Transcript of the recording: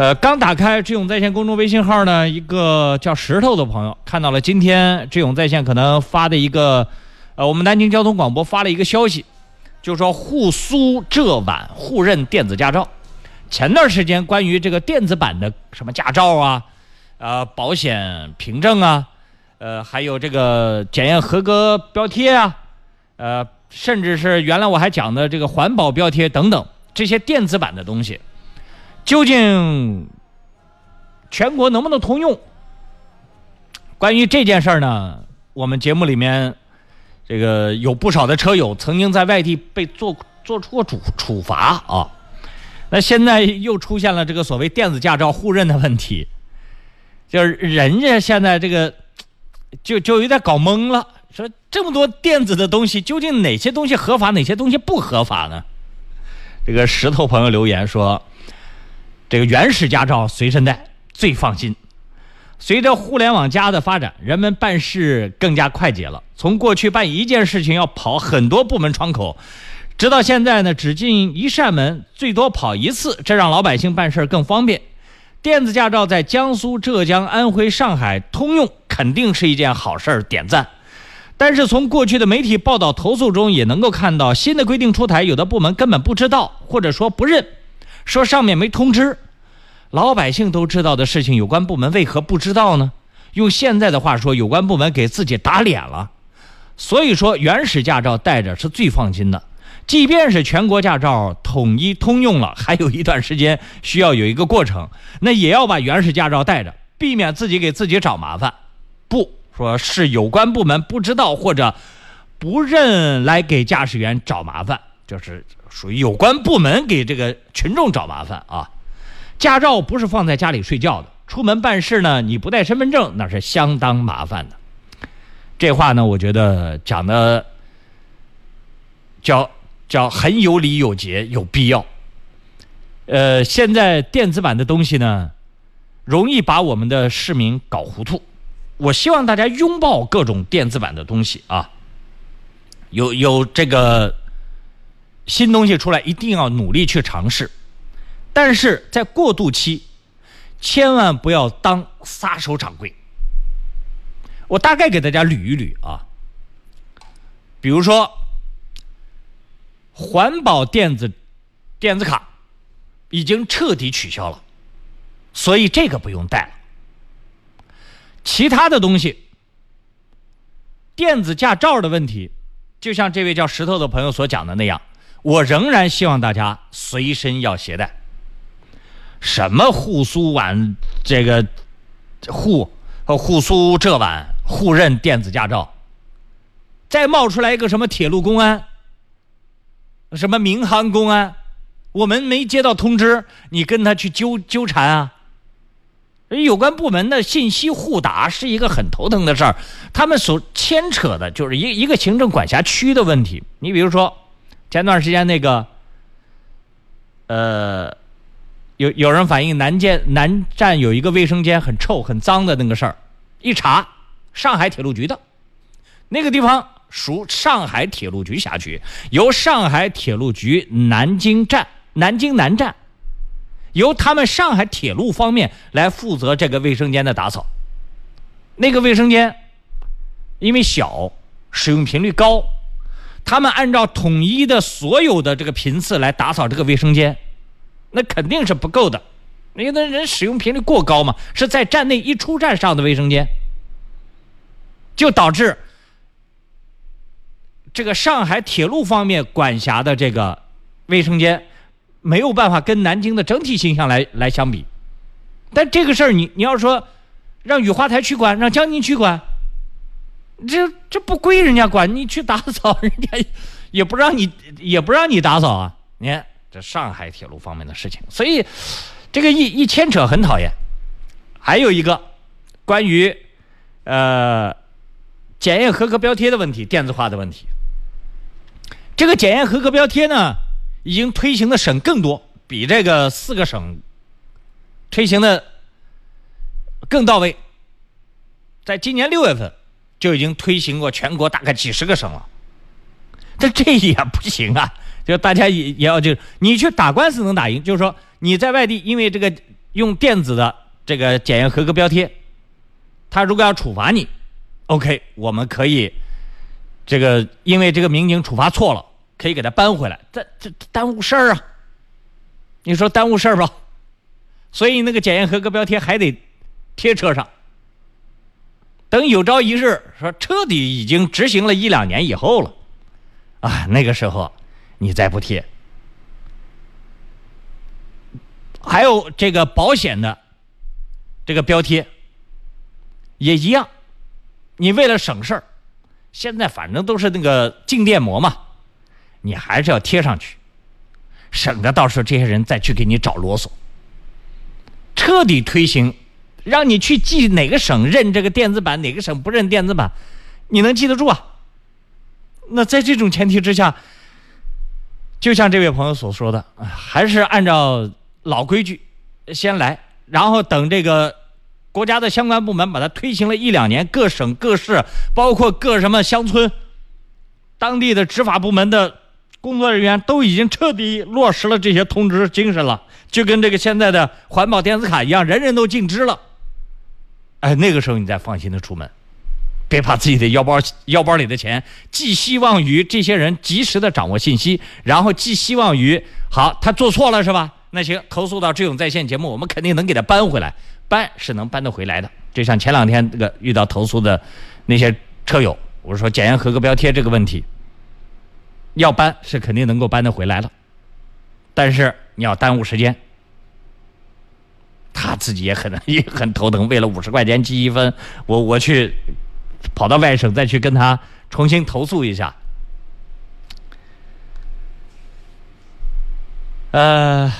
呃，刚打开智勇在线公众微信号呢，一个叫石头的朋友看到了今天智勇在线可能发的一个，呃，我们南京交通广播发了一个消息，就说沪苏浙皖互认电子驾照。前段时间关于这个电子版的什么驾照啊，呃，保险凭证啊，呃，还有这个检验合格标贴啊，呃，甚至是原来我还讲的这个环保标贴等等这些电子版的东西。究竟全国能不能通用？关于这件事儿呢，我们节目里面这个有不少的车友曾经在外地被做做出过处处罚啊。那现在又出现了这个所谓电子驾照互认的问题，就是人家现在这个就就有点搞懵了，说这么多电子的东西，究竟哪些东西合法，哪些东西不合法呢？这个石头朋友留言说。这个原始驾照随身带最放心。随着互联网加的发展，人们办事更加快捷了。从过去办一件事情要跑很多部门窗口，直到现在呢，只进一扇门，最多跑一次，这让老百姓办事更方便。电子驾照在江苏、浙江、安徽、上海通用，肯定是一件好事儿，点赞。但是从过去的媒体报道、投诉中也能够看到，新的规定出台，有的部门根本不知道，或者说不认。说上面没通知，老百姓都知道的事情，有关部门为何不知道呢？用现在的话说，有关部门给自己打脸了。所以说，原始驾照带着是最放心的。即便是全国驾照统一通用了，还有一段时间需要有一个过程，那也要把原始驾照带着，避免自己给自己找麻烦。不说是有关部门不知道或者不认来给驾驶员找麻烦，就是。属于有关部门给这个群众找麻烦啊！驾照不是放在家里睡觉的，出门办事呢，你不带身份证那是相当麻烦的。这话呢，我觉得讲的叫叫很有理有节，有必要。呃，现在电子版的东西呢，容易把我们的市民搞糊涂。我希望大家拥抱各种电子版的东西啊，有有这个。新东西出来，一定要努力去尝试，但是在过渡期，千万不要当撒手掌柜。我大概给大家捋一捋啊，比如说，环保电子电子卡已经彻底取消了，所以这个不用带了。其他的东西，电子驾照的问题，就像这位叫石头的朋友所讲的那样。我仍然希望大家随身要携带。什么沪苏皖这个沪和沪苏浙皖互认电子驾照，再冒出来一个什么铁路公安、什么民航公安，我们没接到通知，你跟他去纠纠缠啊？有关部门的信息互打是一个很头疼的事儿，他们所牵扯的就是一一个行政管辖区的问题。你比如说。前段时间那个，呃，有有人反映南建南站有一个卫生间很臭很脏的那个事儿，一查，上海铁路局的，那个地方属上海铁路局辖区，由上海铁路局南京站南京南站，由他们上海铁路方面来负责这个卫生间的打扫。那个卫生间因为小，使用频率高。他们按照统一的所有的这个频次来打扫这个卫生间，那肯定是不够的，因为那人使用频率过高嘛，是在站内一出站上的卫生间，就导致这个上海铁路方面管辖的这个卫生间没有办法跟南京的整体形象来来相比。但这个事儿，你你要说让雨花台去管，让江宁区管。这这不归人家管，你去打扫，人家也不让你，也不让你打扫啊！你看这上海铁路方面的事情，所以这个一一牵扯很讨厌。还有一个关于呃检验合格标贴的问题，电子化的问题。这个检验合格标贴呢，已经推行的省更多，比这个四个省推行的更到位。在今年六月份。就已经推行过全国大概几十个省了，但这也不行啊！就大家也也要就你去打官司能打赢，就是说你在外地因为这个用电子的这个检验合格标贴，他如果要处罚你，OK，我们可以这个因为这个民警处罚错了，可以给他搬回来，这这耽误事儿啊！你说耽误事儿吧？所以那个检验合格标贴还得贴车上。等有朝一日说彻底已经执行了一两年以后了，啊，那个时候你再不贴。还有这个保险的这个标贴也一样，你为了省事儿，现在反正都是那个静电膜嘛，你还是要贴上去，省得到时候这些人再去给你找啰嗦。彻底推行，让你去记哪个省认这个电子版，哪个省不认电子版，你能记得住啊？那在这种前提之下，就像这位朋友所说的，还是按照。老规矩，先来，然后等这个国家的相关部门把它推行了一两年，各省各市，包括各什么乡村，当地的执法部门的工作人员都已经彻底落实了这些通知精神了，就跟这个现在的环保电子卡一样，人人都尽知了。哎，那个时候你再放心的出门，别把自己的腰包腰包里的钱寄希望于这些人及时的掌握信息，然后寄希望于好他做错了是吧？那行，投诉到智勇在线节目，我们肯定能给他搬回来，搬是能搬得回来的。就像前两天这个遇到投诉的那些车友，我说检验合格标贴这个问题，要搬是肯定能够搬得回来了，但是你要耽误时间，他自己也很 也很头疼。为了五十块钱积一分，我我去跑到外省再去跟他重新投诉一下，呃。